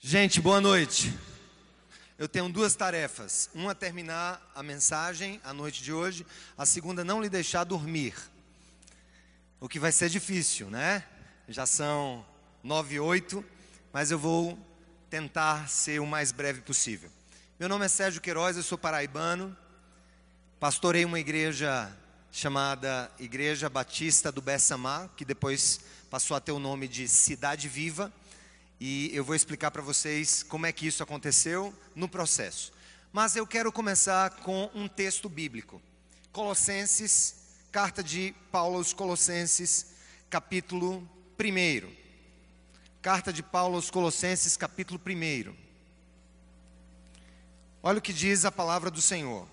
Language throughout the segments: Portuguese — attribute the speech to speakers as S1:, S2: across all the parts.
S1: Gente, boa noite. Eu tenho duas tarefas. Uma, terminar a mensagem a noite de hoje. A segunda, não lhe deixar dormir. O que vai ser difícil, né? Já são nove e oito, mas eu vou tentar ser o mais breve possível. Meu nome é Sérgio Queiroz, eu sou paraibano. Pastorei uma igreja chamada Igreja Batista do Bessamá, que depois passou a ter o nome de Cidade Viva e eu vou explicar para vocês como é que isso aconteceu no processo. Mas eu quero começar com um texto bíblico. Colossenses, carta de Paulo aos Colossenses, capítulo 1. Carta de Paulo aos Colossenses, capítulo 1. Olha o que diz a palavra do Senhor.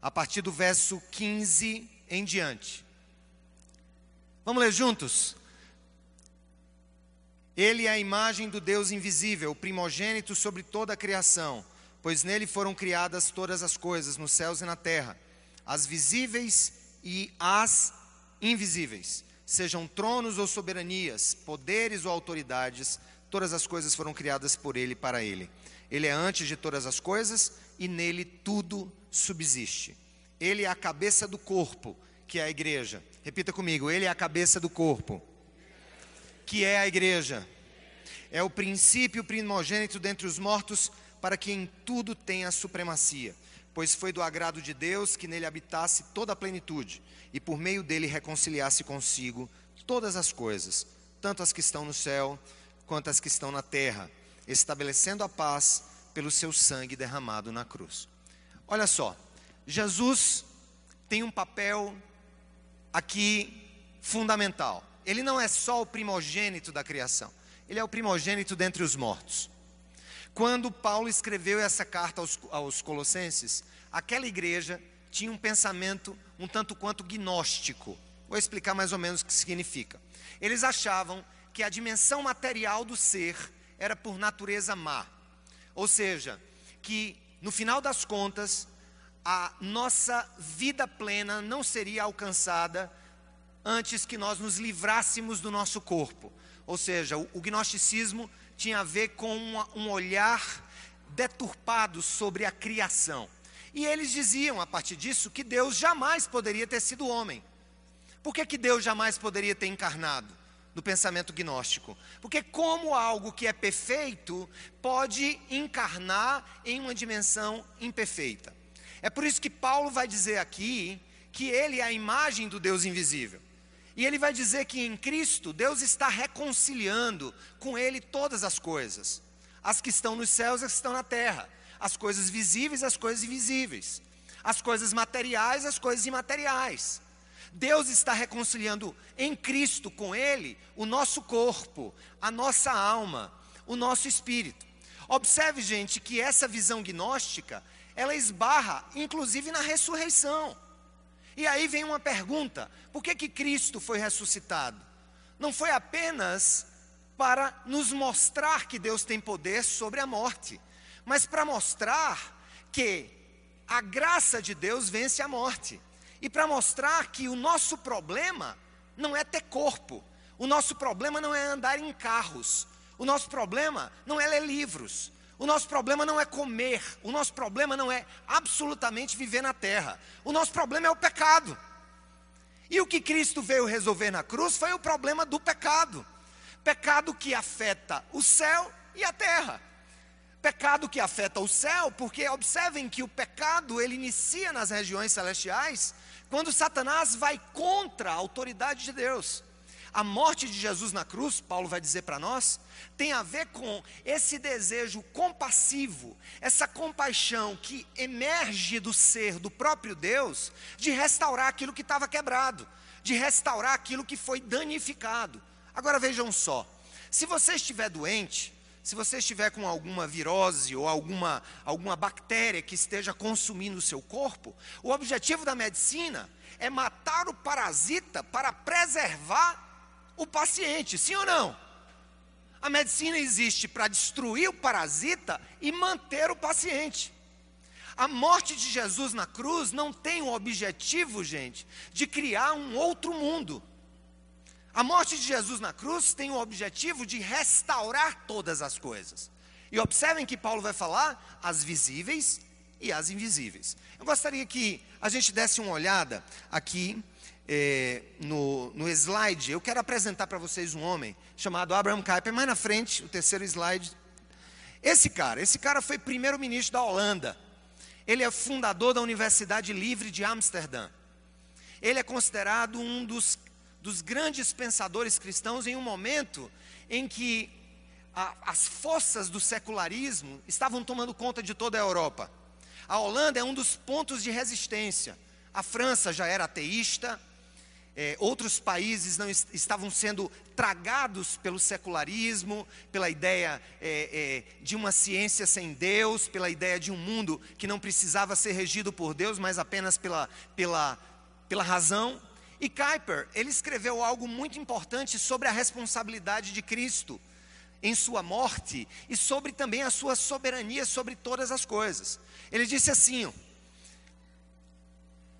S1: A partir do verso 15 em diante. Vamos ler juntos? Ele é a imagem do Deus invisível, primogênito sobre toda a criação, pois nele foram criadas todas as coisas, nos céus e na terra, as visíveis e as invisíveis, sejam tronos ou soberanias, poderes ou autoridades, todas as coisas foram criadas por ele e para ele. Ele é antes de todas as coisas e nele tudo subsiste. Ele é a cabeça do corpo, que é a igreja. Repita comigo: ele é a cabeça do corpo que é a igreja. É o princípio primogênito dentre os mortos, para que em tudo tenha supremacia. Pois foi do agrado de Deus que nele habitasse toda a plenitude, e por meio dele reconciliasse consigo todas as coisas, tanto as que estão no céu quanto as que estão na terra, estabelecendo a paz pelo seu sangue derramado na cruz. Olha só, Jesus tem um papel aqui fundamental ele não é só o primogênito da criação, ele é o primogênito dentre os mortos. Quando Paulo escreveu essa carta aos, aos Colossenses, aquela igreja tinha um pensamento um tanto quanto gnóstico. Vou explicar mais ou menos o que significa. Eles achavam que a dimensão material do ser era por natureza má. Ou seja, que no final das contas, a nossa vida plena não seria alcançada antes que nós nos livrássemos do nosso corpo. Ou seja, o, gnosticismo tinha a ver com uma, um olhar deturpado sobre a criação. E eles diziam, a partir disso, que Deus jamais poderia ter sido homem. Por que, que Deus jamais poderia ter encarnado? No pensamento gnóstico. Porque, como algo que é perfeito pode encarnar em uma dimensão imperfeita? É por isso que Paulo vai dizer aqui que ele é a imagem do Deus invisível. E ele vai dizer que em Cristo Deus está reconciliando com ele todas as coisas, as que estão nos céus e as que estão na terra, as coisas visíveis as coisas invisíveis, as coisas materiais as coisas imateriais. Deus está reconciliando em Cristo com ele o nosso corpo, a nossa alma, o nosso espírito. Observe, gente, que essa visão gnóstica, ela esbarra inclusive na ressurreição. E aí vem uma pergunta: por que, que Cristo foi ressuscitado? Não foi apenas para nos mostrar que Deus tem poder sobre a morte, mas para mostrar que a graça de Deus vence a morte. E para mostrar que o nosso problema não é ter corpo, o nosso problema não é andar em carros, o nosso problema não é ler livros, o nosso problema não é comer, o nosso problema não é absolutamente viver na terra. O nosso problema é o pecado. E o que Cristo veio resolver na cruz foi o problema do pecado. Pecado que afeta o céu e a terra. Pecado que afeta o céu, porque observem que o pecado ele inicia nas regiões celestiais quando Satanás vai contra a autoridade de Deus. A morte de Jesus na cruz, Paulo vai dizer para nós, tem a ver com esse desejo compassivo, essa compaixão que emerge do ser do próprio Deus, de restaurar aquilo que estava quebrado, de restaurar aquilo que foi danificado. Agora vejam só: se você estiver doente, se você estiver com alguma virose ou alguma, alguma bactéria que esteja consumindo o seu corpo, o objetivo da medicina é matar o parasita para preservar o paciente, sim ou não? A medicina existe para destruir o parasita e manter o paciente. A morte de Jesus na cruz não tem o objetivo, gente, de criar um outro mundo. A morte de Jesus na cruz tem o objetivo de restaurar todas as coisas. E observem que Paulo vai falar as visíveis e as invisíveis. Eu gostaria que a gente desse uma olhada aqui é, no, no slide. Eu quero apresentar para vocês um homem chamado Abraham Kuyper. Mais na frente, o terceiro slide. Esse cara, esse cara foi primeiro-ministro da Holanda. Ele é fundador da Universidade Livre de Amsterdã. Ele é considerado um dos, dos grandes pensadores cristãos em um momento em que a, as forças do secularismo estavam tomando conta de toda a Europa. A Holanda é um dos pontos de resistência. A França já era ateísta, é, outros países não est estavam sendo tragados pelo secularismo, pela ideia é, é, de uma ciência sem Deus, pela ideia de um mundo que não precisava ser regido por Deus, mas apenas pela, pela, pela razão. E Kuyper, ele escreveu algo muito importante sobre a responsabilidade de Cristo em sua morte e sobre também a sua soberania sobre todas as coisas. Ele disse assim: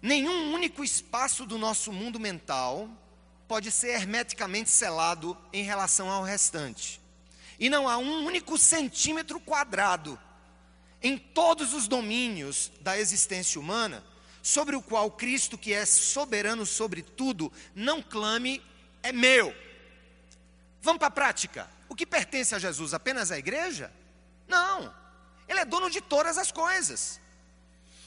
S1: Nenhum único espaço do nosso mundo mental pode ser hermeticamente selado em relação ao restante. E não há um único centímetro quadrado em todos os domínios da existência humana sobre o qual Cristo, que é soberano sobre tudo, não clame é meu. Vamos para a prática. O que pertence a Jesus? Apenas a igreja? Não. Ele é dono de todas as coisas.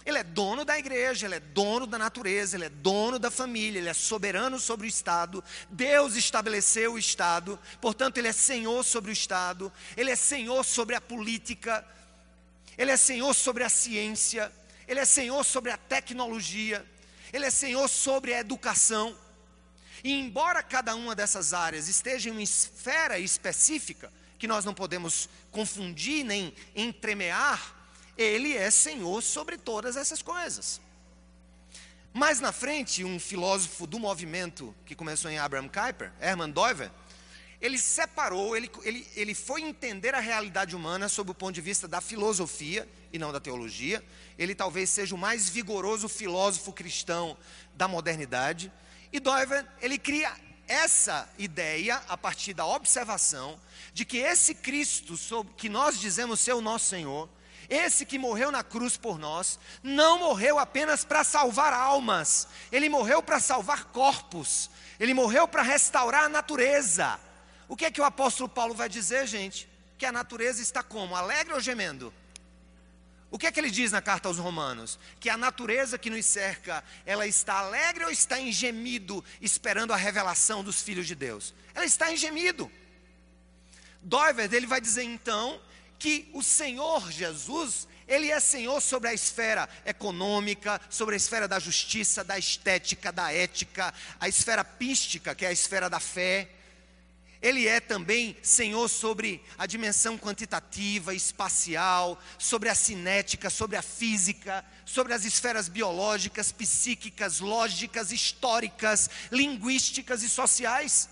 S1: Ele é dono da igreja, ele é dono da natureza, ele é dono da família, ele é soberano sobre o Estado. Deus estabeleceu o Estado, portanto, ele é senhor sobre o Estado, ele é senhor sobre a política, ele é senhor sobre a ciência, ele é senhor sobre a tecnologia, ele é senhor sobre a educação. E embora cada uma dessas áreas esteja em uma esfera específica, que nós não podemos confundir nem entremear, ele é Senhor sobre todas essas coisas. Mais na frente, um filósofo do movimento que começou em Abraham Kuyper, Hermann Doiver, ele separou, ele, ele, ele foi entender a realidade humana sob o ponto de vista da filosofia e não da teologia. Ele talvez seja o mais vigoroso filósofo cristão da modernidade. E Doiver, ele cria essa ideia a partir da observação de que esse Cristo, que nós dizemos ser o nosso Senhor, esse que morreu na cruz por nós, não morreu apenas para salvar almas, ele morreu para salvar corpos, ele morreu para restaurar a natureza. O que é que o apóstolo Paulo vai dizer, gente? Que a natureza está como? Alegre ou gemendo? O que é que ele diz na carta aos Romanos? Que a natureza que nos cerca, ela está alegre ou está em gemido, esperando a revelação dos filhos de Deus? Ela está em gemido. Doiver, ele vai dizer então que o Senhor Jesus, ele é Senhor sobre a esfera econômica, sobre a esfera da justiça, da estética, da ética, a esfera pística, que é a esfera da fé. Ele é também Senhor sobre a dimensão quantitativa, espacial, sobre a cinética, sobre a física, sobre as esferas biológicas, psíquicas, lógicas, históricas, linguísticas e sociais.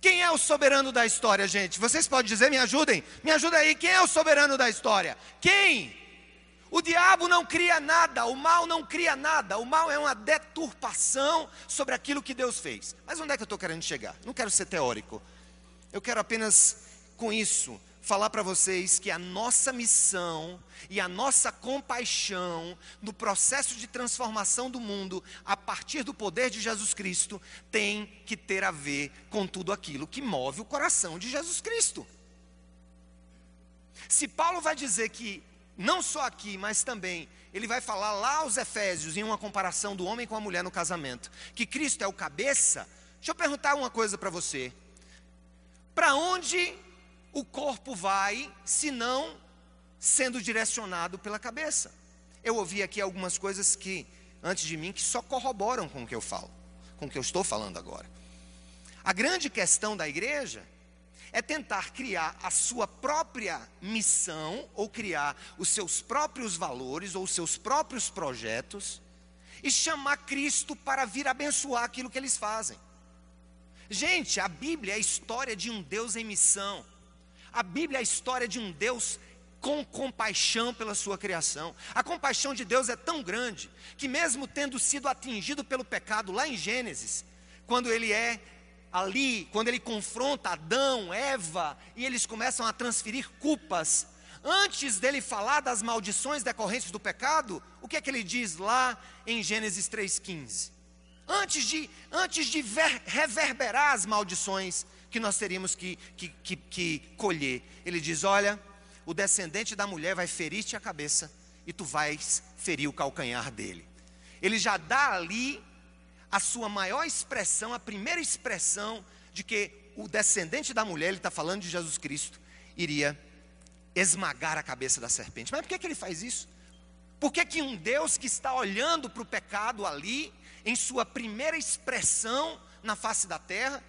S1: Quem é o soberano da história, gente? Vocês podem dizer, me ajudem? Me ajuda aí, quem é o soberano da história? Quem? O diabo não cria nada, o mal não cria nada, o mal é uma deturpação sobre aquilo que Deus fez. Mas onde é que eu estou querendo chegar? Não quero ser teórico, eu quero apenas, com isso, falar para vocês que a nossa missão e a nossa compaixão no processo de transformação do mundo a partir do poder de Jesus Cristo tem que ter a ver com tudo aquilo que move o coração de Jesus Cristo. Se Paulo vai dizer que não só aqui, mas também ele vai falar lá aos Efésios em uma comparação do homem com a mulher no casamento, que Cristo é o cabeça. Deixa eu perguntar uma coisa para você. Para onde o corpo vai, se não sendo direcionado pela cabeça. Eu ouvi aqui algumas coisas que, antes de mim, que só corroboram com o que eu falo, com o que eu estou falando agora. A grande questão da igreja é tentar criar a sua própria missão, ou criar os seus próprios valores, ou os seus próprios projetos, e chamar Cristo para vir abençoar aquilo que eles fazem. Gente, a Bíblia é a história de um Deus em missão. A Bíblia é a história de um Deus com compaixão pela sua criação. A compaixão de Deus é tão grande que, mesmo tendo sido atingido pelo pecado lá em Gênesis, quando ele é ali, quando ele confronta Adão, Eva, e eles começam a transferir culpas, antes dele falar das maldições decorrentes do pecado, o que é que ele diz lá em Gênesis 3,15? Antes de, antes de ver, reverberar as maldições que nós teríamos que, que, que, que colher, ele diz: Olha, o descendente da mulher vai ferir-te a cabeça e tu vais ferir o calcanhar dele. Ele já dá ali a sua maior expressão, a primeira expressão de que o descendente da mulher, ele está falando de Jesus Cristo, iria esmagar a cabeça da serpente. Mas por que, que ele faz isso? Por que, que um Deus que está olhando para o pecado ali, em sua primeira expressão na face da terra,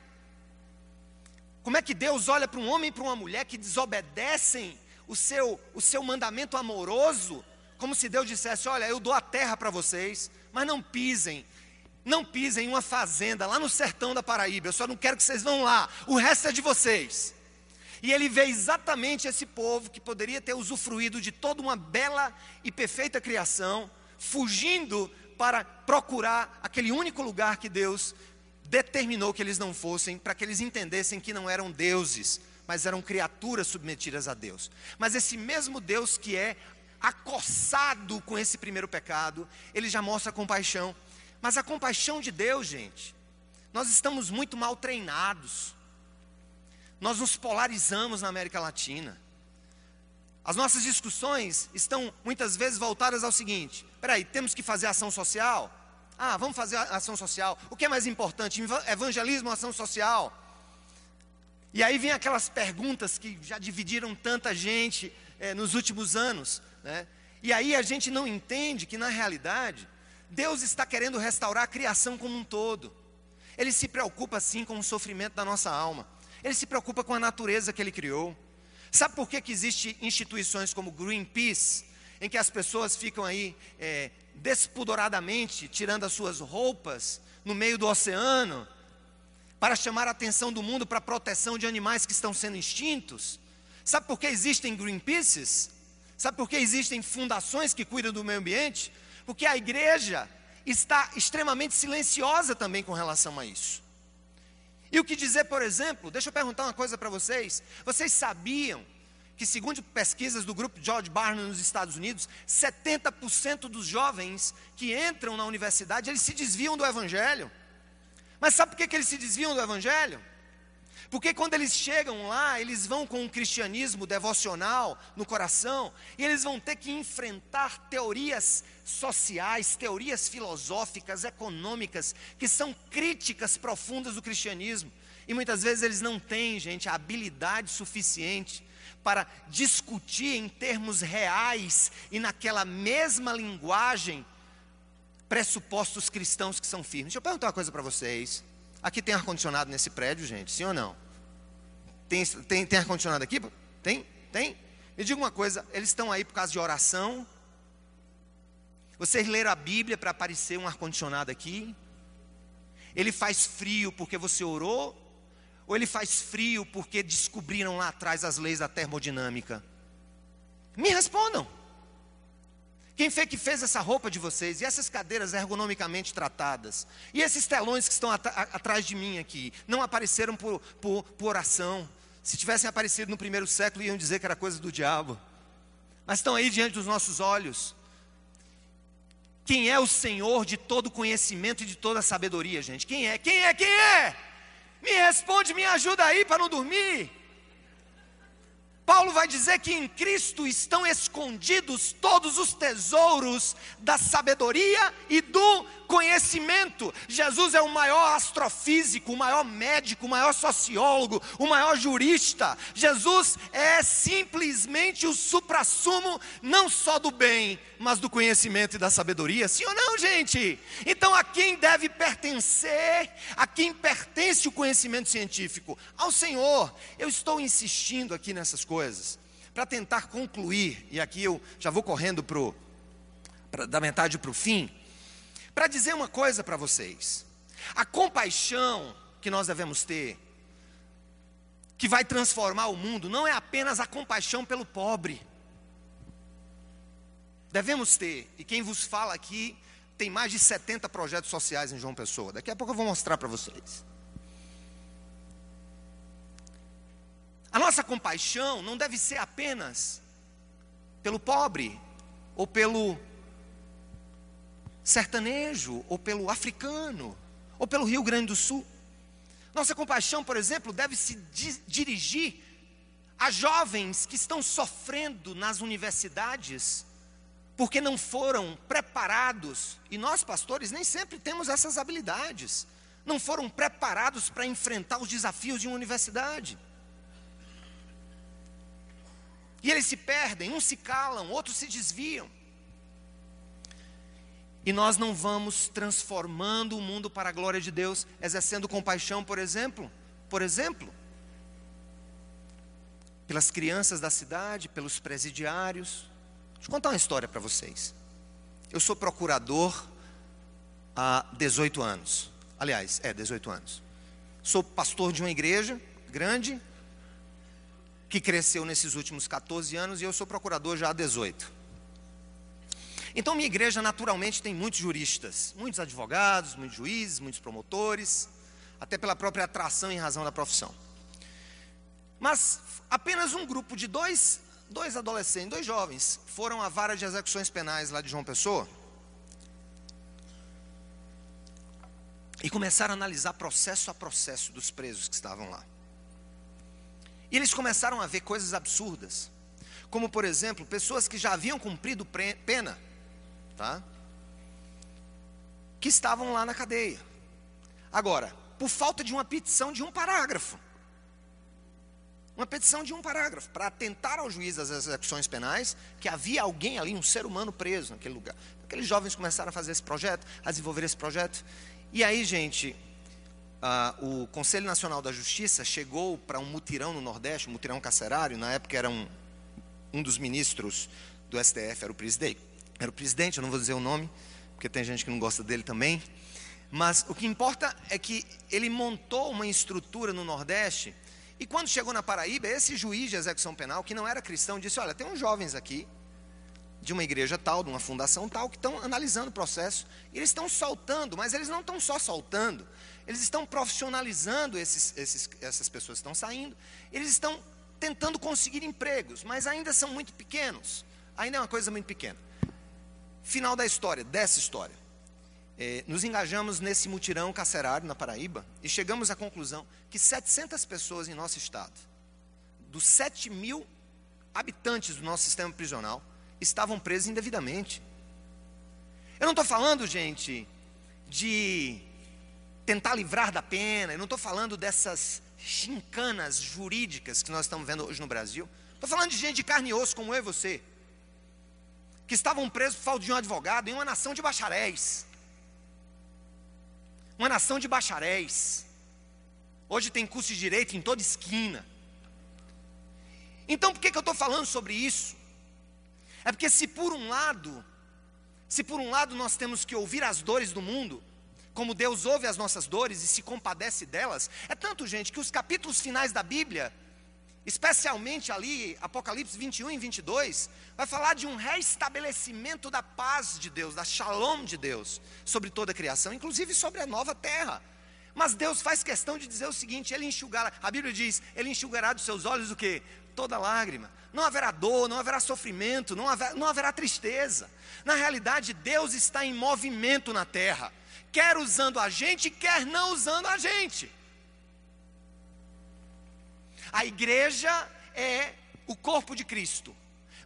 S1: como é que Deus olha para um homem e para uma mulher que desobedecem o seu, o seu mandamento amoroso, como se Deus dissesse: Olha, eu dou a terra para vocês, mas não pisem, não pisem em uma fazenda lá no sertão da Paraíba, eu só não quero que vocês vão lá, o resto é de vocês. E ele vê exatamente esse povo que poderia ter usufruído de toda uma bela e perfeita criação, fugindo para procurar aquele único lugar que Deus determinou que eles não fossem, para que eles entendessem que não eram deuses, mas eram criaturas submetidas a Deus. Mas esse mesmo Deus que é acossado com esse primeiro pecado, ele já mostra compaixão. Mas a compaixão de Deus, gente, nós estamos muito mal treinados. Nós nos polarizamos na América Latina. As nossas discussões estão muitas vezes voltadas ao seguinte: peraí, temos que fazer ação social? Ah, vamos fazer ação social. O que é mais importante, evangelismo ou ação social? E aí vem aquelas perguntas que já dividiram tanta gente é, nos últimos anos. Né? E aí a gente não entende que, na realidade, Deus está querendo restaurar a criação como um todo. Ele se preocupa sim com o sofrimento da nossa alma. Ele se preocupa com a natureza que ele criou. Sabe por que, que existem instituições como Greenpeace, em que as pessoas ficam aí é, despudoradamente tirando as suas roupas no meio do oceano para chamar a atenção do mundo para a proteção de animais que estão sendo extintos? Sabe por que existem Greenpeaces? Sabe por que existem fundações que cuidam do meio ambiente? Porque a igreja está extremamente silenciosa também com relação a isso. E o que dizer, por exemplo, deixa eu perguntar uma coisa para vocês. Vocês sabiam que, segundo pesquisas do grupo George Barna nos Estados Unidos, 70% dos jovens que entram na universidade, eles se desviam do Evangelho. Mas sabe por que, que eles se desviam do Evangelho? Porque quando eles chegam lá, eles vão com um cristianismo devocional no coração, e eles vão ter que enfrentar teorias sociais, teorias filosóficas, econômicas, que são críticas profundas do cristianismo. E muitas vezes eles não têm, gente, a habilidade suficiente para discutir em termos reais e naquela mesma linguagem pressupostos cristãos que são firmes. Deixa eu perguntar uma coisa para vocês. Aqui tem ar-condicionado nesse prédio, gente, sim ou não? Tem, tem, tem ar-condicionado aqui? Tem? Tem? Me diga uma coisa, eles estão aí por causa de oração? Vocês leram a Bíblia para aparecer um ar-condicionado aqui? Ele faz frio porque você orou? Ou ele faz frio porque descobriram lá atrás as leis da termodinâmica? Me respondam. Quem foi que fez essa roupa de vocês? E essas cadeiras ergonomicamente tratadas? E esses telões que estão at atrás de mim aqui? Não apareceram por, por, por oração. Se tivessem aparecido no primeiro século, iam dizer que era coisa do diabo. Mas estão aí diante dos nossos olhos. Quem é o Senhor de todo conhecimento e de toda sabedoria, gente? Quem é? Quem é? Quem é? Me responde, me ajuda aí para não dormir. Paulo vai dizer que em Cristo estão escondidos todos os tesouros da sabedoria e do conhecimento. Jesus é o maior astrofísico, o maior médico, o maior sociólogo, o maior jurista. Jesus é simplesmente o suprassumo não só do bem, mas do conhecimento e da sabedoria. Sim ou não, gente? Então a quem deve pertencer? A quem pertence o conhecimento científico? Ao Senhor. Eu estou insistindo aqui nessas coisas para tentar concluir, e aqui eu já vou correndo pro, pra, da metade para o fim para dizer uma coisa para vocês: a compaixão que nós devemos ter, que vai transformar o mundo, não é apenas a compaixão pelo pobre. Devemos ter, e quem vos fala aqui tem mais de 70 projetos sociais em João Pessoa. Daqui a pouco eu vou mostrar para vocês. A nossa compaixão não deve ser apenas pelo pobre, ou pelo sertanejo, ou pelo africano, ou pelo Rio Grande do Sul. Nossa compaixão, por exemplo, deve se dirigir a jovens que estão sofrendo nas universidades porque não foram preparados, e nós pastores nem sempre temos essas habilidades, não foram preparados para enfrentar os desafios de uma universidade. E eles se perdem, uns se calam, outros se desviam. E nós não vamos transformando o mundo para a glória de Deus, exercendo compaixão, por exemplo, por exemplo, pelas crianças da cidade, pelos presidiários. Deixa eu contar uma história para vocês. Eu sou procurador há 18 anos. Aliás, é 18 anos. Sou pastor de uma igreja grande que cresceu nesses últimos 14 anos e eu sou procurador já há 18. Então, minha igreja naturalmente tem muitos juristas, muitos advogados, muitos juízes, muitos promotores, até pela própria atração em razão da profissão. Mas apenas um grupo de dois, dois adolescentes, dois jovens, foram à vara de execuções penais lá de João Pessoa e começaram a analisar processo a processo dos presos que estavam lá. E eles começaram a ver coisas absurdas, como por exemplo, pessoas que já haviam cumprido pena tá? que estavam lá na cadeia. Agora, por falta de uma petição de um parágrafo. Uma petição de um parágrafo, para atentar ao juiz das execuções penais que havia alguém ali, um ser humano preso naquele lugar. Aqueles jovens começaram a fazer esse projeto, a desenvolver esse projeto. E aí, gente, uh, o Conselho Nacional da Justiça chegou para um mutirão no Nordeste, um mutirão carcerário, na época era um, um dos ministros do STF, era o presidente era o presidente, eu não vou dizer o nome, porque tem gente que não gosta dele também. Mas o que importa é que ele montou uma estrutura no Nordeste, e quando chegou na Paraíba, esse juiz de execução penal, que não era cristão, disse: Olha, tem uns jovens aqui, de uma igreja tal, de uma fundação tal, que estão analisando o processo, e eles estão soltando, mas eles não estão só soltando, eles estão profissionalizando esses, esses, essas pessoas que estão saindo, eles estão tentando conseguir empregos, mas ainda são muito pequenos, ainda é uma coisa muito pequena. Final da história, dessa história. É, nos engajamos nesse mutirão carcerário na Paraíba e chegamos à conclusão que 700 pessoas em nosso estado, dos 7 mil habitantes do nosso sistema prisional, estavam presos indevidamente. Eu não estou falando, gente, de tentar livrar da pena, eu não estou falando dessas chincanas jurídicas que nós estamos vendo hoje no Brasil. Estou falando de gente de carne e osso como eu e você, que estavam presos por falta de um advogado em uma nação de bacharéis. Uma nação de bacharéis. Hoje tem curso de direito em toda esquina. Então por que, que eu estou falando sobre isso? É porque se por um lado, se por um lado nós temos que ouvir as dores do mundo, como Deus ouve as nossas dores e se compadece delas, é tanto, gente, que os capítulos finais da Bíblia especialmente ali, Apocalipse 21 e 22, vai falar de um restabelecimento da paz de Deus, da shalom de Deus, sobre toda a criação, inclusive sobre a nova terra. Mas Deus faz questão de dizer o seguinte: Ele enxugará, a Bíblia diz, Ele enxugará dos seus olhos o que? Toda lágrima. Não haverá dor, não haverá sofrimento, não haverá, não haverá tristeza. Na realidade, Deus está em movimento na terra, quer usando a gente, quer não usando a gente. A igreja é o corpo de Cristo.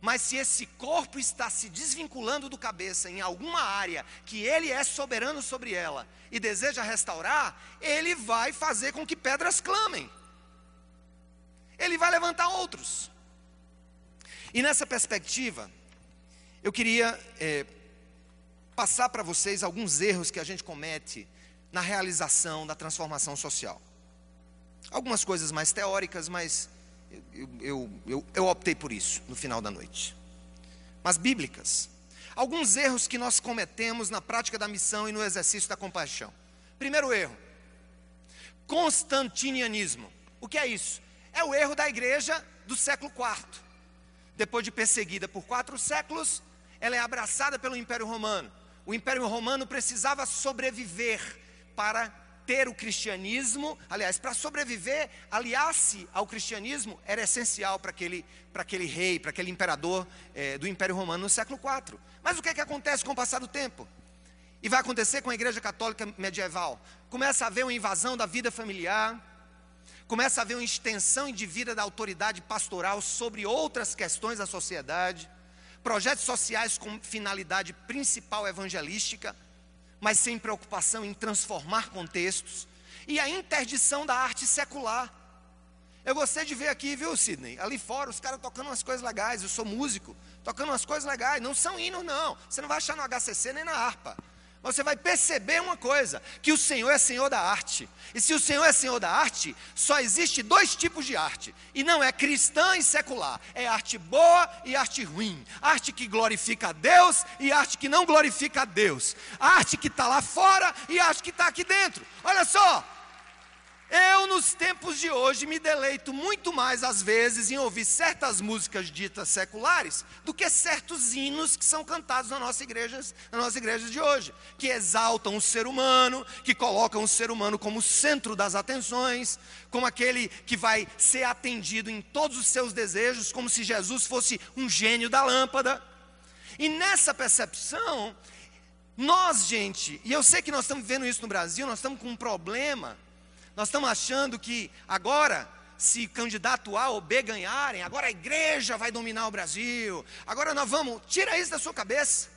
S1: Mas se esse corpo está se desvinculando do cabeça em alguma área que ele é soberano sobre ela e deseja restaurar, ele vai fazer com que pedras clamem. Ele vai levantar outros. E nessa perspectiva, eu queria é, passar para vocês alguns erros que a gente comete na realização da transformação social. Algumas coisas mais teóricas, mas eu, eu, eu, eu optei por isso no final da noite. Mas bíblicas. Alguns erros que nós cometemos na prática da missão e no exercício da compaixão. Primeiro erro: constantinianismo. O que é isso? É o erro da igreja do século IV. Depois de perseguida por quatro séculos, ela é abraçada pelo Império Romano. O Império Romano precisava sobreviver para ter o cristianismo, aliás, para sobreviver, aliar-se ao cristianismo era essencial para aquele, para aquele rei, para aquele imperador é, do Império Romano no século IV. Mas o que, é que acontece com o passar do tempo? E vai acontecer com a Igreja Católica medieval. Começa a haver uma invasão da vida familiar, começa a haver uma extensão de da autoridade pastoral sobre outras questões da sociedade, projetos sociais com finalidade principal evangelística mas sem preocupação em transformar contextos, e a interdição da arte secular. Eu gostei de ver aqui, viu, Sidney? Ali fora, os caras tocando umas coisas legais. Eu sou músico, tocando umas coisas legais. Não são hinos, não. Você não vai achar no HCC nem na harpa você vai perceber uma coisa: que o Senhor é Senhor da arte. E se o Senhor é Senhor da arte, só existe dois tipos de arte. E não é cristã e secular. É arte boa e arte ruim. Arte que glorifica a Deus e arte que não glorifica a Deus. Arte que está lá fora e arte que está aqui dentro. Olha só, eu, nos tempos de hoje, me deleito muito mais, às vezes, em ouvir certas músicas ditas seculares do que certos hinos que são cantados nas nossas igrejas, nas nossas igrejas de hoje, que exaltam o ser humano, que colocam o ser humano como centro das atenções, como aquele que vai ser atendido em todos os seus desejos, como se Jesus fosse um gênio da lâmpada. E nessa percepção, nós, gente, e eu sei que nós estamos vivendo isso no Brasil, nós estamos com um problema nós estamos achando que agora, se candidato A ou B ganharem, agora a igreja vai dominar o Brasil. Agora nós vamos, tira isso da sua cabeça.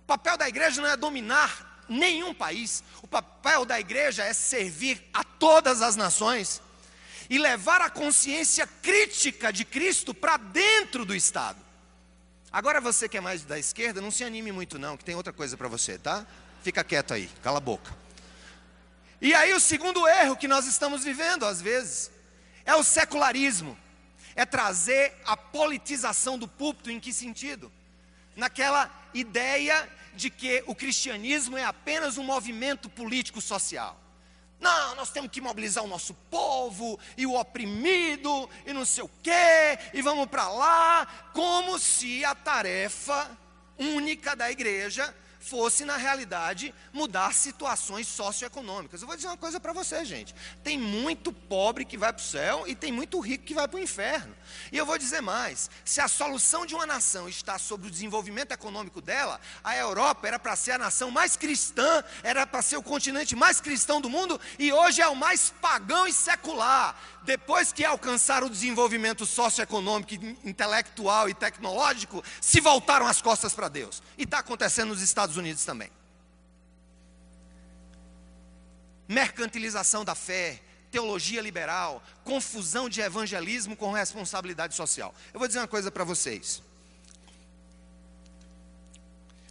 S1: O papel da igreja não é dominar nenhum país. O papel da igreja é servir a todas as nações e levar a consciência crítica de Cristo para dentro do Estado. Agora você que é mais da esquerda, não se anime muito não, que tem outra coisa para você, tá? Fica quieto aí, cala a boca. E aí o segundo erro que nós estamos vivendo às vezes é o secularismo. É trazer a politização do púlpito em que sentido? Naquela ideia de que o cristianismo é apenas um movimento político social. Não, nós temos que mobilizar o nosso povo e o oprimido e não sei o quê, e vamos para lá, como se a tarefa única da igreja fosse, na realidade, mudar situações socioeconômicas. Eu vou dizer uma coisa para você, gente: tem muito pobre que vai para o céu e tem muito rico que vai para o inferno. E eu vou dizer mais: se a solução de uma nação está sobre o desenvolvimento econômico dela, a Europa era para ser a nação mais cristã, era para ser o continente mais cristão do mundo, e hoje é o mais pagão e secular. Depois que alcançaram o desenvolvimento socioeconômico, intelectual e tecnológico, se voltaram as costas para Deus. E está acontecendo nos Estados Unidos também. Mercantilização da fé, teologia liberal, confusão de evangelismo com responsabilidade social. Eu vou dizer uma coisa para vocês.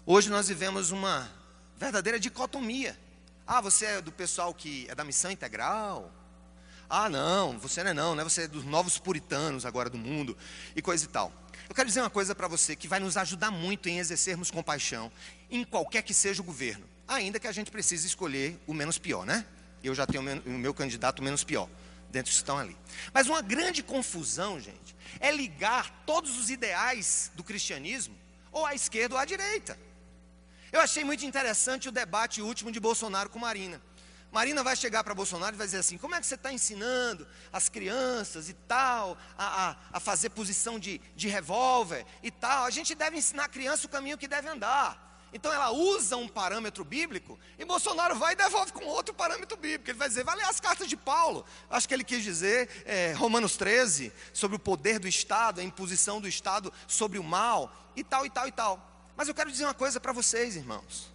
S1: Hoje nós vivemos uma verdadeira dicotomia. Ah, você é do pessoal que é da missão integral? Ah, não, você não é não, né? Você é dos novos puritanos agora do mundo e coisa e tal. Eu quero dizer uma coisa para você que vai nos ajudar muito em exercermos compaixão em qualquer que seja o governo, ainda que a gente precise escolher o menos pior, né? Eu já tenho o meu candidato menos pior, dentro que estão ali. Mas uma grande confusão, gente, é ligar todos os ideais do cristianismo ou à esquerda ou à direita. Eu achei muito interessante o debate último de Bolsonaro com Marina. Marina vai chegar para Bolsonaro e vai dizer assim: como é que você está ensinando as crianças e tal a, a, a fazer posição de, de revólver e tal? A gente deve ensinar a criança o caminho que deve andar. Então ela usa um parâmetro bíblico e Bolsonaro vai e devolve com outro parâmetro bíblico. Ele vai dizer, vai ler as cartas de Paulo. Acho que ele quis dizer, é, Romanos 13, sobre o poder do Estado, a imposição do Estado sobre o mal, e tal, e tal, e tal. Mas eu quero dizer uma coisa para vocês, irmãos.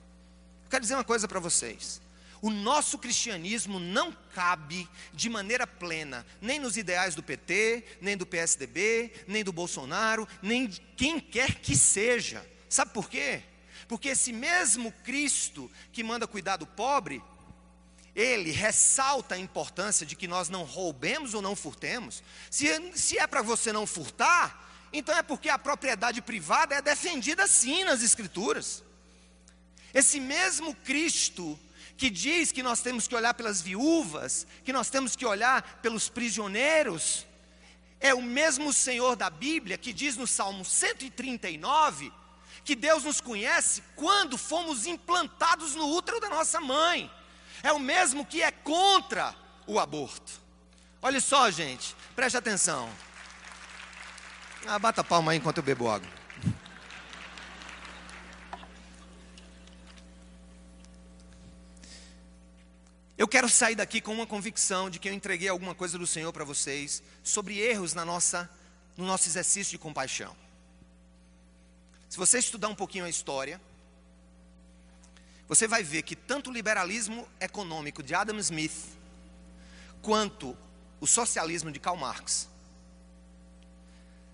S1: Eu quero dizer uma coisa para vocês. O nosso cristianismo não cabe de maneira plena, nem nos ideais do PT, nem do PSDB, nem do Bolsonaro, nem de quem quer que seja. Sabe por quê? Porque esse mesmo Cristo que manda cuidar do pobre, ele ressalta a importância de que nós não roubemos ou não furtemos. Se, se é para você não furtar, então é porque a propriedade privada é defendida sim nas Escrituras. Esse mesmo Cristo que diz que nós temos que olhar pelas viúvas, que nós temos que olhar pelos prisioneiros, é o mesmo Senhor da Bíblia que diz no Salmo 139 que Deus nos conhece quando fomos implantados no útero da nossa mãe. é o mesmo que é contra o aborto. Olha só, gente, preste atenção. Ah, bata a palma aí enquanto eu bebo água. Eu quero sair daqui com uma convicção de que eu entreguei alguma coisa do Senhor para vocês sobre erros na nossa, no nosso exercício de compaixão. Se você estudar um pouquinho a história, você vai ver que tanto o liberalismo econômico de Adam Smith, quanto o socialismo de Karl Marx,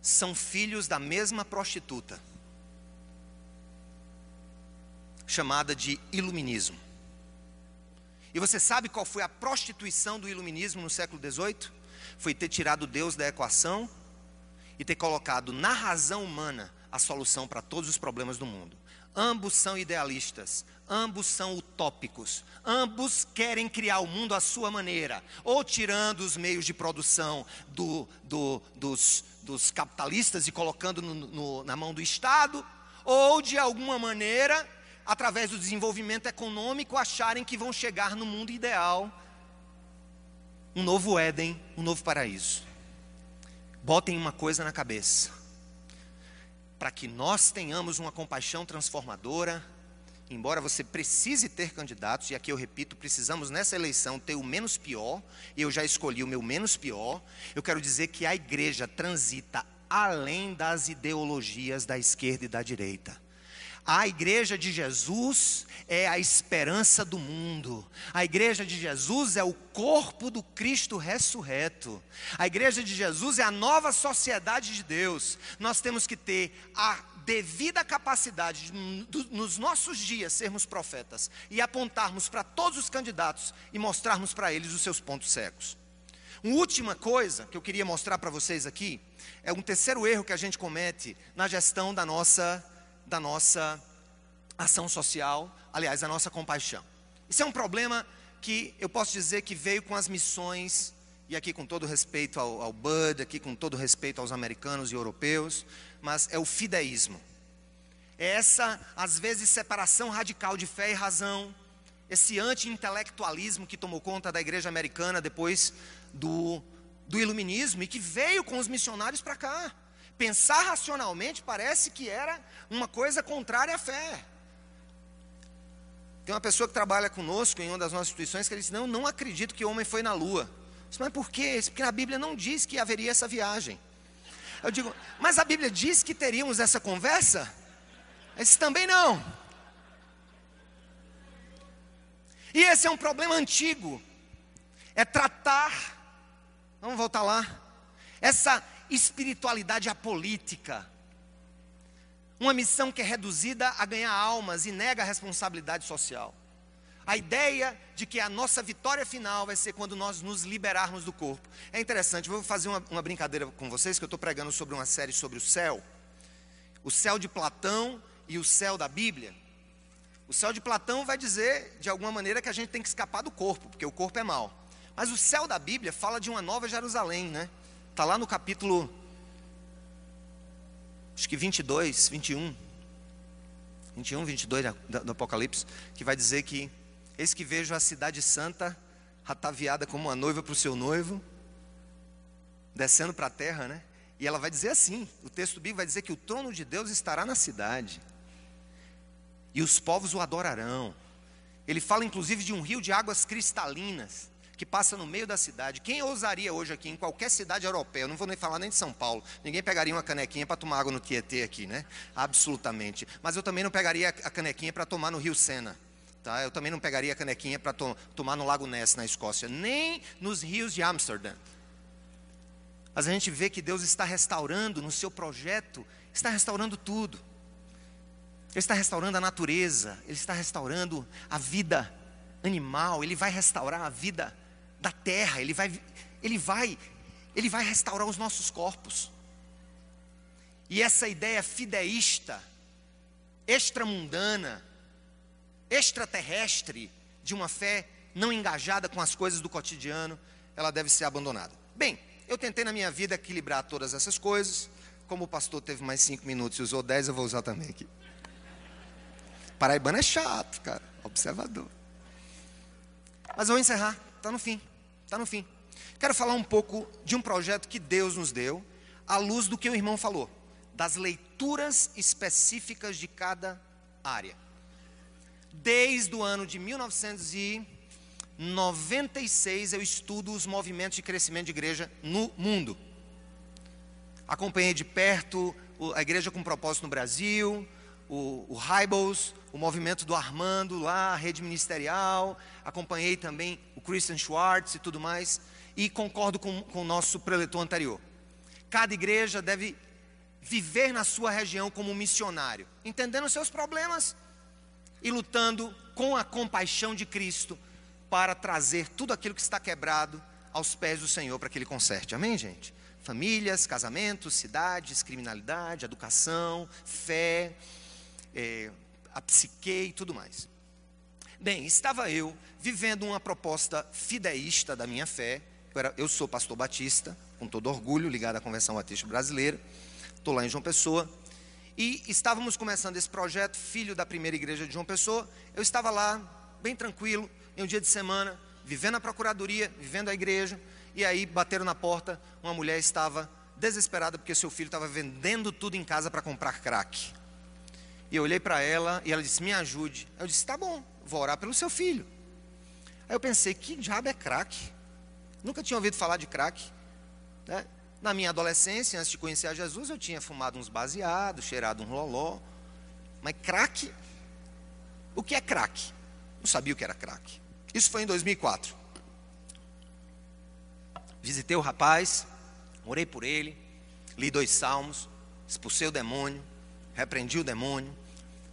S1: são filhos da mesma prostituta, chamada de iluminismo. E você sabe qual foi a prostituição do iluminismo no século XVIII? Foi ter tirado Deus da equação e ter colocado na razão humana a solução para todos os problemas do mundo. Ambos são idealistas, ambos são utópicos, ambos querem criar o mundo à sua maneira, ou tirando os meios de produção do, do, dos, dos, capitalistas e colocando no, no, na mão do Estado, ou de alguma maneira através do desenvolvimento econômico, acharem que vão chegar no mundo ideal, um novo Éden, um novo paraíso. Botem uma coisa na cabeça: para que nós tenhamos uma compaixão transformadora, embora você precise ter candidatos, e aqui eu repito, precisamos nessa eleição ter o menos pior, eu já escolhi o meu menos pior, eu quero dizer que a igreja transita além das ideologias da esquerda e da direita. A igreja de Jesus é a esperança do mundo. A igreja de Jesus é o corpo do Cristo ressurreto. A igreja de Jesus é a nova sociedade de Deus. Nós temos que ter a devida capacidade de, nos nossos dias sermos profetas e apontarmos para todos os candidatos e mostrarmos para eles os seus pontos cegos. Uma última coisa que eu queria mostrar para vocês aqui é um terceiro erro que a gente comete na gestão da nossa da nossa ação social, aliás, a nossa compaixão. Isso é um problema que eu posso dizer que veio com as missões, e aqui com todo respeito ao, ao Bud, aqui com todo respeito aos americanos e europeus, mas é o fideísmo. É essa, às vezes, separação radical de fé e razão, esse anti-intelectualismo que tomou conta da igreja americana depois do, do iluminismo e que veio com os missionários para cá. Pensar racionalmente parece que era uma coisa contrária à fé. Tem uma pessoa que trabalha conosco em uma das nossas instituições que ele disse: Não, não acredito que o homem foi na lua. disse, mas por quê? Porque a Bíblia não diz que haveria essa viagem. Eu digo, mas a Bíblia diz que teríamos essa conversa? Esse também não. E esse é um problema antigo. É tratar, vamos voltar lá, essa espiritualidade apolítica. Uma missão que é reduzida a ganhar almas e nega a responsabilidade social. A ideia de que a nossa vitória final vai ser quando nós nos liberarmos do corpo. É interessante, vou fazer uma, uma brincadeira com vocês, que eu estou pregando sobre uma série sobre o céu. O céu de Platão e o céu da Bíblia. O céu de Platão vai dizer, de alguma maneira, que a gente tem que escapar do corpo, porque o corpo é mau. Mas o céu da Bíblia fala de uma nova Jerusalém, né? Está lá no capítulo, acho que 22, 21. 21, 22 do Apocalipse, que vai dizer que: Eis que vejo a cidade santa ataviada como uma noiva para o seu noivo, descendo para a terra, né? E ela vai dizer assim: o texto bíblico vai dizer que o trono de Deus estará na cidade, e os povos o adorarão. Ele fala inclusive de um rio de águas cristalinas que passa no meio da cidade. Quem ousaria hoje aqui, em qualquer cidade europeia, não vou nem falar nem de São Paulo, ninguém pegaria uma canequinha para tomar água no Tietê aqui, né? Absolutamente. Mas eu também não pegaria a canequinha para tomar no Rio Sena. Tá? Eu também não pegaria a canequinha para to tomar no Lago Ness, na Escócia, nem nos rios de Amsterdã. Mas a gente vê que Deus está restaurando no seu projeto, está restaurando tudo. Ele está restaurando a natureza, Ele está restaurando a vida animal, Ele vai restaurar a vida da terra, ele vai, ele vai, ele vai restaurar os nossos corpos. E essa ideia fideísta, extramundana, extraterrestre de uma fé não engajada com as coisas do cotidiano, ela deve ser abandonada. Bem, eu tentei na minha vida equilibrar todas essas coisas. Como o pastor teve mais cinco minutos e usou dez, eu vou usar também aqui. Paraibano é chato, cara, observador. Mas eu vou encerrar, está no fim, está no fim. Quero falar um pouco de um projeto que Deus nos deu, à luz do que o irmão falou, das leituras específicas de cada área. Desde o ano de 1996 eu estudo os movimentos de crescimento de igreja no mundo. Acompanhei de perto a igreja com propósito no Brasil, o, o Hybels, o movimento do Armando lá, a rede ministerial, acompanhei também o Christian Schwartz e tudo mais, e concordo com, com o nosso preletor anterior. Cada igreja deve viver na sua região como missionário, entendendo seus problemas e lutando com a compaixão de Cristo para trazer tudo aquilo que está quebrado aos pés do Senhor para que Ele conserte. Amém, gente? Famílias, casamentos, cidades, criminalidade, educação, fé, é, a psique e tudo mais. Bem, estava eu vivendo uma proposta fideísta da minha fé. Eu, era, eu sou pastor batista, com todo orgulho, ligado à Convenção Batista Brasileira. Estou lá em João Pessoa. E estávamos começando esse projeto, filho da primeira igreja de João Pessoa. Eu estava lá, bem tranquilo, em um dia de semana, vivendo a procuradoria, vivendo a igreja. E aí bateram na porta, uma mulher estava desesperada porque seu filho estava vendendo tudo em casa para comprar crack. E eu olhei para ela e ela disse: Me ajude. Eu disse: Tá bom, vou orar pelo seu filho. Aí eu pensei: Que diabo é crack? Nunca tinha ouvido falar de crack. Né? Na minha adolescência, antes de conhecer a Jesus, eu tinha fumado uns baseados, cheirado um loló. Mas crack? O que é crack? Não sabia o que era crack. Isso foi em 2004. Visitei o rapaz, orei por ele, li dois salmos, expulsei o demônio, repreendi o demônio,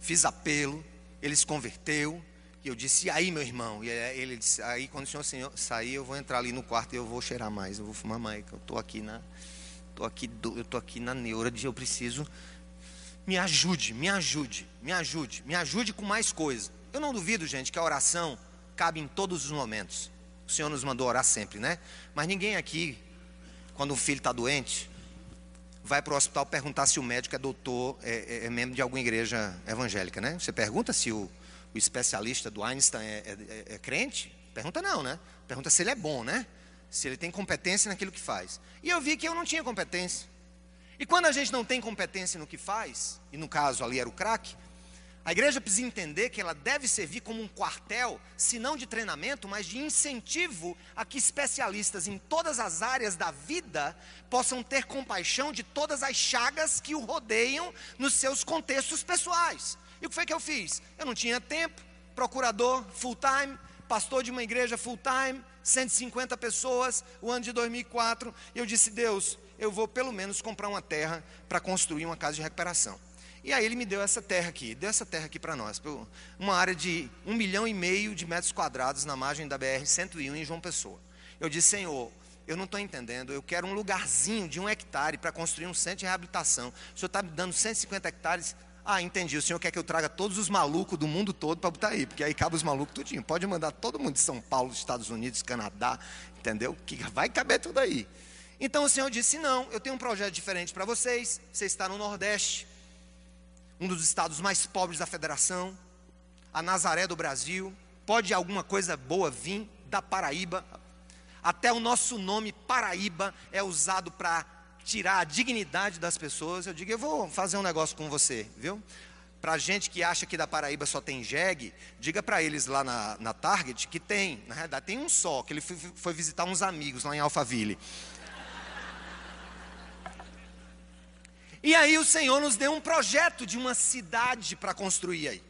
S1: fiz apelo, ele se converteu. E eu disse, e aí, meu irmão? E ele disse, aí quando o senhor sair, eu vou entrar ali no quarto e eu vou cheirar mais, eu vou fumar mais, eu estou aqui na. Tô aqui, eu estou aqui na neura de eu preciso. Me ajude, me ajude, me ajude, me ajude com mais coisa. Eu não duvido, gente, que a oração cabe em todos os momentos. O Senhor nos mandou orar sempre, né? Mas ninguém aqui, quando um filho está doente, vai para o hospital perguntar se o médico é doutor, é, é, é, membro de alguma igreja evangélica, né? Você pergunta se o, o especialista do Einstein é, é, é, é, crente? Pergunta não, né? Pergunta se ele é bom, né? Se ele tem competência naquilo que faz. E eu vi que eu não tinha competência. E quando a gente não tem competência no que faz, e no caso ali era o crack, a igreja precisa entender que ela deve servir como um quartel, se não de treinamento, mas de incentivo a que especialistas em todas as áreas da vida possam ter compaixão de todas as chagas que o rodeiam nos seus contextos pessoais. E o que foi que eu fiz? Eu não tinha tempo, procurador full time, pastor de uma igreja full time, 150 pessoas, o ano de 2004, e eu disse: Deus, eu vou pelo menos comprar uma terra para construir uma casa de recuperação. E aí ele me deu essa terra aqui, deu essa terra aqui para nós, uma área de um milhão e meio de metros quadrados na margem da BR-101 em João Pessoa. Eu disse, Senhor, eu não estou entendendo, eu quero um lugarzinho de um hectare para construir um centro de reabilitação. O senhor está me dando 150 hectares? Ah, entendi, o senhor quer que eu traga todos os malucos do mundo todo para botar aí, porque aí cabe os malucos tudinho. Pode mandar todo mundo de São Paulo, Estados Unidos, Canadá, entendeu? Que vai caber tudo aí. Então o Senhor disse: Não, eu tenho um projeto diferente para vocês. Você está no Nordeste, um dos estados mais pobres da federação, a Nazaré do Brasil. Pode alguma coisa boa vir da Paraíba? Até o nosso nome Paraíba é usado para tirar a dignidade das pessoas. Eu digo, eu vou fazer um negócio com você, viu? Para gente que acha que da Paraíba só tem jegue, diga para eles lá na, na, Target que tem, na realidade tem um só, que ele foi, foi visitar uns amigos lá em Alphaville. E aí o Senhor nos deu um projeto de uma cidade para construir aí.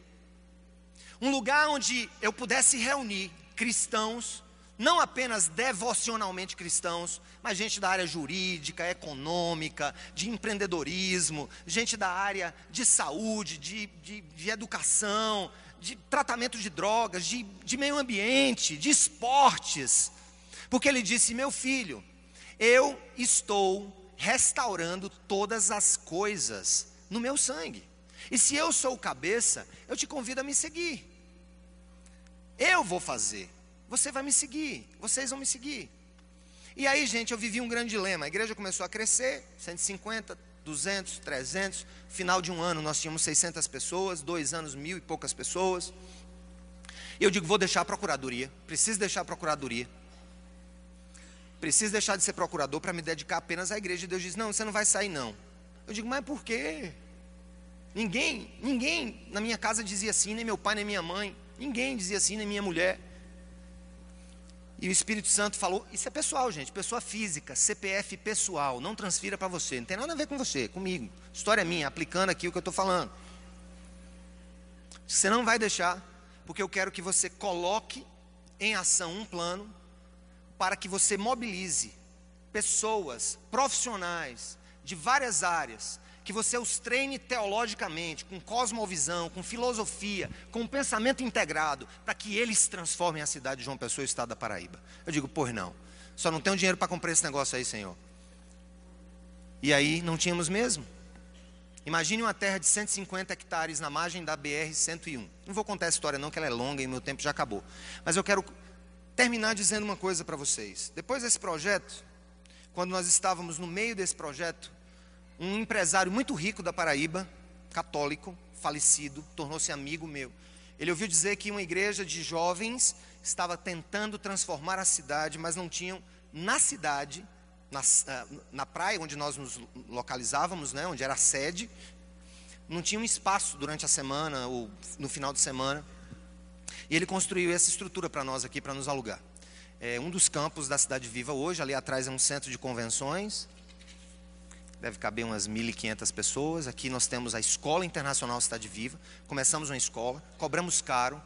S1: Um lugar onde eu pudesse reunir cristãos, não apenas devocionalmente cristãos, mas gente da área jurídica, econômica, de empreendedorismo, gente da área de saúde, de, de, de educação, de tratamento de drogas, de, de meio ambiente, de esportes. Porque ele disse: Meu filho, eu estou restaurando todas as coisas no meu sangue. E se eu sou o cabeça, eu te convido a me seguir. Eu vou fazer. Você vai me seguir. Vocês vão me seguir. E aí, gente, eu vivi um grande dilema. A igreja começou a crescer, 150, 200, 300. Final de um ano nós tínhamos 600 pessoas, dois anos mil e poucas pessoas. E eu digo, vou deixar a procuradoria. Preciso deixar a procuradoria. Preciso deixar de ser procurador para me dedicar apenas à igreja. E Deus diz: Não, você não vai sair, não. Eu digo, mas por quê? Ninguém, ninguém na minha casa dizia assim, nem meu pai, nem minha mãe. Ninguém dizia assim, nem minha mulher. E o Espírito Santo falou: Isso é pessoal, gente, pessoa física, CPF pessoal, não transfira para você, não tem nada a ver com você, comigo. História minha, aplicando aqui o que eu estou falando. Você não vai deixar, porque eu quero que você coloque em ação um plano para que você mobilize pessoas profissionais de várias áreas, que você os treine teologicamente, com cosmovisão, com filosofia, com pensamento integrado, para que eles transformem a cidade de João Pessoa e o estado da Paraíba. Eu digo, pois não, só não tenho dinheiro para comprar esse negócio aí, Senhor. E aí não tínhamos mesmo. Imagine uma terra de 150 hectares na margem da BR-101. Não vou contar a história não, que ela é longa e meu tempo já acabou. Mas eu quero terminar dizendo uma coisa para vocês. Depois desse projeto, quando nós estávamos no meio desse projeto, um empresário muito rico da Paraíba, católico, falecido, tornou-se amigo meu. Ele ouviu dizer que uma igreja de jovens estava tentando transformar a cidade, mas não tinham na cidade, na, ah, na praia onde nós nos localizávamos, né, onde era a sede, não tinha um espaço durante a semana ou no final de semana. E ele construiu essa estrutura para nós aqui, para nos alugar. É um dos campos da Cidade Viva hoje, ali atrás é um centro de convenções, deve caber umas 1.500 pessoas. Aqui nós temos a Escola Internacional Cidade Viva. Começamos uma escola, cobramos caro.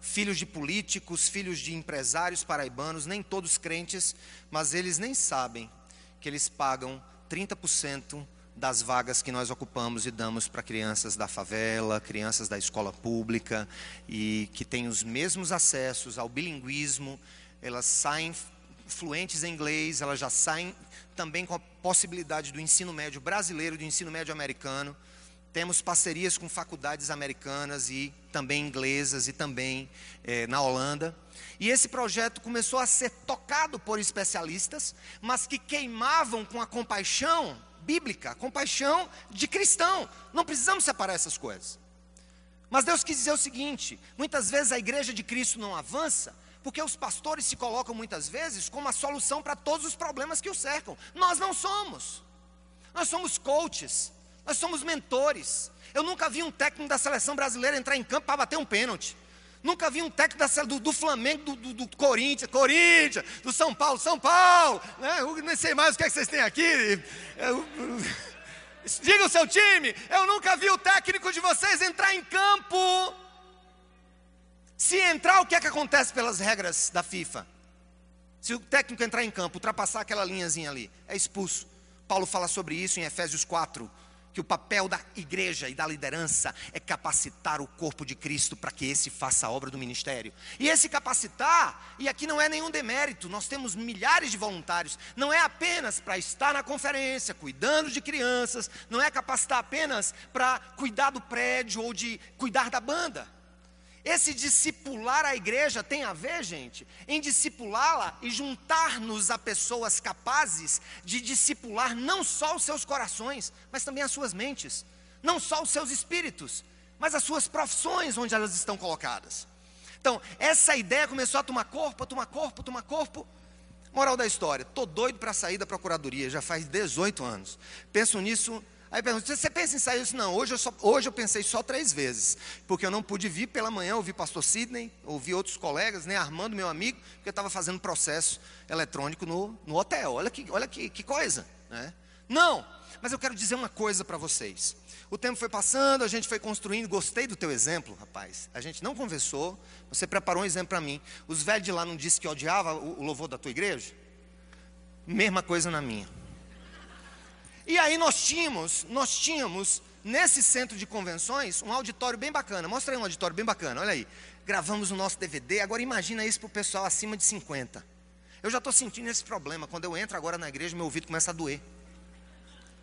S1: Filhos de políticos, filhos de empresários paraibanos, nem todos crentes, mas eles nem sabem que eles pagam 30% das vagas que nós ocupamos e damos para crianças da favela, crianças da escola pública e que têm os mesmos acessos ao bilinguismo, elas saem fluentes em inglês, elas já saem também com a possibilidade do ensino médio brasileiro, do ensino médio americano. Temos parcerias com faculdades americanas e também inglesas e também eh, na Holanda. E esse projeto começou a ser tocado por especialistas, mas que queimavam com a compaixão bíblica, compaixão de cristão. Não precisamos separar essas coisas. Mas Deus quis dizer o seguinte: muitas vezes a igreja de Cristo não avança porque os pastores se colocam muitas vezes como a solução para todos os problemas que o cercam. Nós não somos. Nós somos coaches, nós somos mentores. Eu nunca vi um técnico da seleção brasileira entrar em campo para bater um pênalti. Nunca vi um técnico da, do, do Flamengo, do, do, do, Corinthians, Corinthians, do São Paulo, São Paulo. Né? Eu nem sei mais o que, é que vocês têm aqui. Eu, diga o seu time. Eu nunca vi o técnico de vocês entrar em campo se entrar, o que é que acontece pelas regras da FIFA? Se o técnico entrar em campo, ultrapassar aquela linhazinha ali, é expulso. Paulo fala sobre isso em Efésios 4, que o papel da igreja e da liderança é capacitar o corpo de Cristo para que esse faça a obra do ministério. E esse capacitar, e aqui não é nenhum demérito, nós temos milhares de voluntários, não é apenas para estar na conferência, cuidando de crianças, não é capacitar apenas para cuidar do prédio ou de cuidar da banda. Esse discipular a igreja tem a ver, gente, em discipulá-la e juntar-nos a pessoas capazes de discipular não só os seus corações, mas também as suas mentes, não só os seus espíritos, mas as suas profissões onde elas estão colocadas. Então, essa ideia começou a tomar corpo, a tomar corpo, a tomar corpo. Moral da história, tô doido para sair da procuradoria, já faz 18 anos. Penso nisso Aí pergunta, você pensa em sair? Eu disse, não, hoje eu, só, hoje eu pensei só três vezes, porque eu não pude vir pela manhã, ouvi pastor Sidney, ouvi outros colegas, nem Armando, meu amigo, porque eu estava fazendo processo eletrônico no, no hotel. Olha que, olha que, que coisa. Né? Não, mas eu quero dizer uma coisa para vocês. O tempo foi passando, a gente foi construindo, gostei do teu exemplo, rapaz. A gente não conversou, você preparou um exemplo para mim. Os velhos de lá não disseram que odiava o, o louvor da tua igreja? Mesma coisa na minha. E aí nós tínhamos, nós tínhamos nesse centro de convenções um auditório bem bacana. Mostra aí um auditório bem bacana, olha aí. Gravamos o nosso DVD, agora imagina isso para o pessoal acima de 50. Eu já estou sentindo esse problema. Quando eu entro agora na igreja, meu ouvido começa a doer.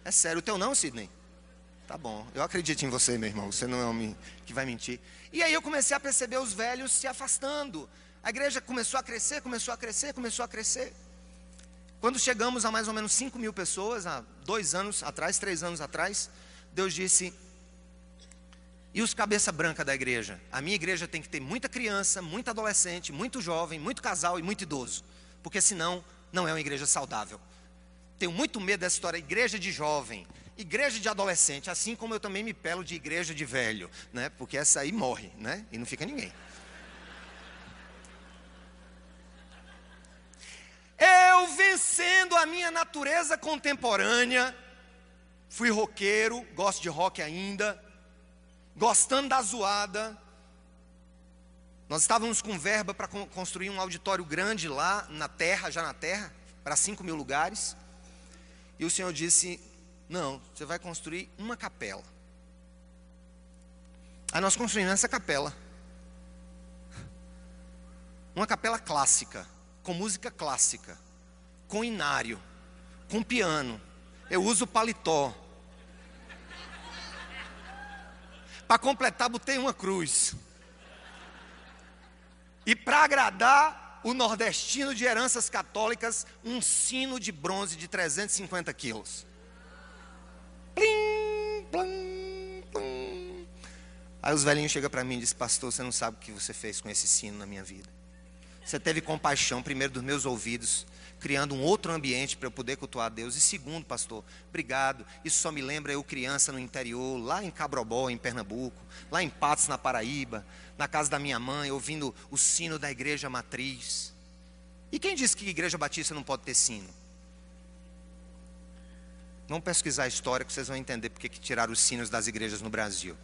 S1: É sério, o teu não, Sidney? Tá bom, eu acredito em você, meu irmão. Você não é homem que vai mentir. E aí eu comecei a perceber os velhos se afastando. A igreja começou a crescer, começou a crescer, começou a crescer. Quando chegamos a mais ou menos 5 mil pessoas, há dois anos atrás, três anos atrás, Deus disse: E os cabeça branca da igreja? A minha igreja tem que ter muita criança, muito adolescente, muito jovem, muito casal e muito idoso. Porque senão não é uma igreja saudável. Tenho muito medo dessa história, igreja de jovem, igreja de adolescente, assim como eu também me pelo de igreja de velho, né? Porque essa aí morre, né? E não fica ninguém. Eu vencendo a minha natureza contemporânea, fui roqueiro, gosto de rock ainda, gostando da zoada. Nós estávamos com verba para construir um auditório grande lá na terra, já na terra, para 5 mil lugares. E o Senhor disse: Não, você vai construir uma capela. Aí nós construímos essa capela. Uma capela clássica, com música clássica, com inário, com piano. Eu uso paletó. Para completar, botei uma cruz. E para agradar o nordestino de heranças católicas, um sino de bronze de 350 quilos. Plim, plim, plim. Aí os velhinhos chegam para mim e dizem, pastor, você não sabe o que você fez com esse sino na minha vida. Você teve compaixão, primeiro, dos meus ouvidos, criando um outro ambiente para eu poder cultuar a Deus. E segundo, pastor, obrigado. Isso só me lembra eu criança no interior, lá em Cabrobó, em Pernambuco, lá em Patos, na Paraíba, na casa da minha mãe, ouvindo o sino da igreja matriz. E quem disse que igreja batista não pode ter sino? Vamos pesquisar a história que vocês vão entender porque que tiraram os sinos das igrejas no Brasil.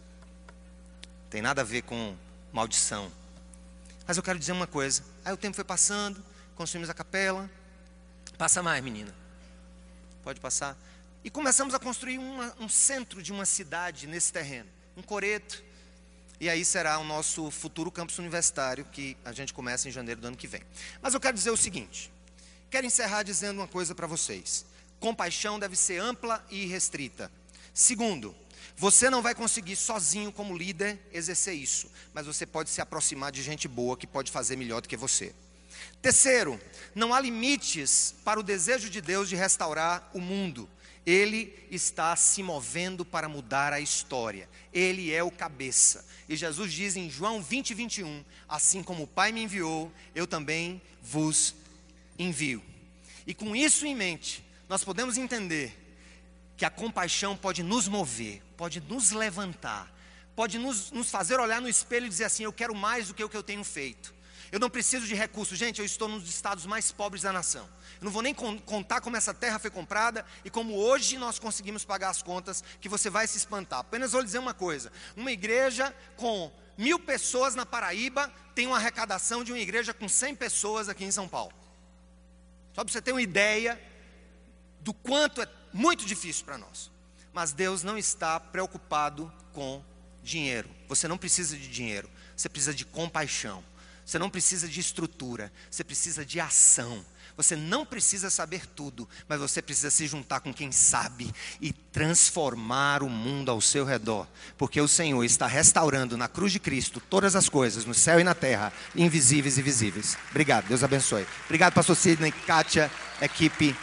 S1: Tem nada a ver com maldição. Mas eu quero dizer uma coisa. Aí o tempo foi passando, construímos a capela, Passa mais, menina. Pode passar. E começamos a construir uma, um centro de uma cidade nesse terreno, um coreto. E aí será o nosso futuro campus universitário, que a gente começa em janeiro do ano que vem. Mas eu quero dizer o seguinte: quero encerrar dizendo uma coisa para vocês. Compaixão deve ser ampla e restrita. Segundo, você não vai conseguir sozinho, como líder, exercer isso, mas você pode se aproximar de gente boa que pode fazer melhor do que você. Terceiro, não há limites para o desejo de Deus de restaurar o mundo. Ele está se movendo para mudar a história. Ele é o cabeça. E Jesus diz em João 20, 21: Assim como o Pai me enviou, eu também vos envio. E com isso em mente, nós podemos entender que a compaixão pode nos mover, pode nos levantar, pode nos, nos fazer olhar no espelho e dizer assim: Eu quero mais do que o que eu tenho feito. Eu não preciso de recursos. Gente, eu estou nos estados mais pobres da nação. Eu não vou nem contar como essa terra foi comprada e como hoje nós conseguimos pagar as contas, que você vai se espantar. Apenas vou dizer uma coisa: uma igreja com mil pessoas na Paraíba tem uma arrecadação de uma igreja com 100 pessoas aqui em São Paulo. Só para você ter uma ideia do quanto é muito difícil para nós. Mas Deus não está preocupado com dinheiro. Você não precisa de dinheiro, você precisa de compaixão. Você não precisa de estrutura, você precisa de ação. Você não precisa saber tudo, mas você precisa se juntar com quem sabe e transformar o mundo ao seu redor, porque o Senhor está restaurando na cruz de Cristo todas as coisas, no céu e na terra, invisíveis e visíveis. Obrigado, Deus abençoe. Obrigado, pastor Sidney, Kátia, equipe.